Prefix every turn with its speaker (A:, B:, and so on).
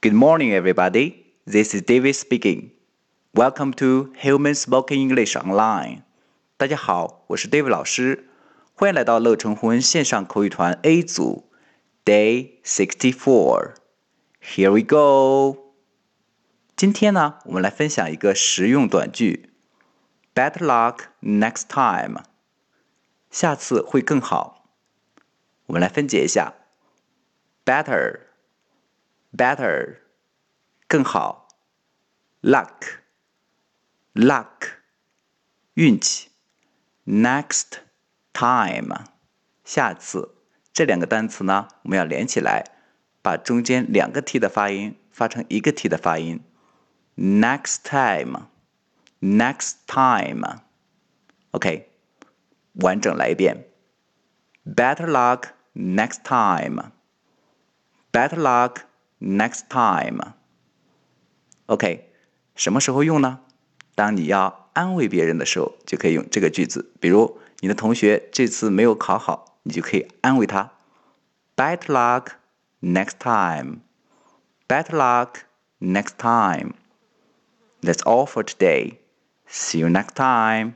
A: Good morning, everybody. This is David speaking. Welcome to Human Spoken English Online. 大家好，我是 David 老师，欢迎来到乐成魂线上口语团 A 组，Day sixty four. Here we go. 今天呢，我们来分享一个实用短句：Better luck next time. 下次会更好。我们来分解一下：better。 better 更好，luck luck 运气，next time 下次这两个单词呢，我们要连起来，把中间两个 t 的发音发成一个 t 的发音，next time next time OK 完整来一遍，better luck next time better luck Next time，OK，什么时候用呢？当你要安慰别人的时候，就可以用这个句子。比如你的同学这次没有考好，你就可以安慰他：Better luck next time. Better luck next time. That's all for today. See you next time.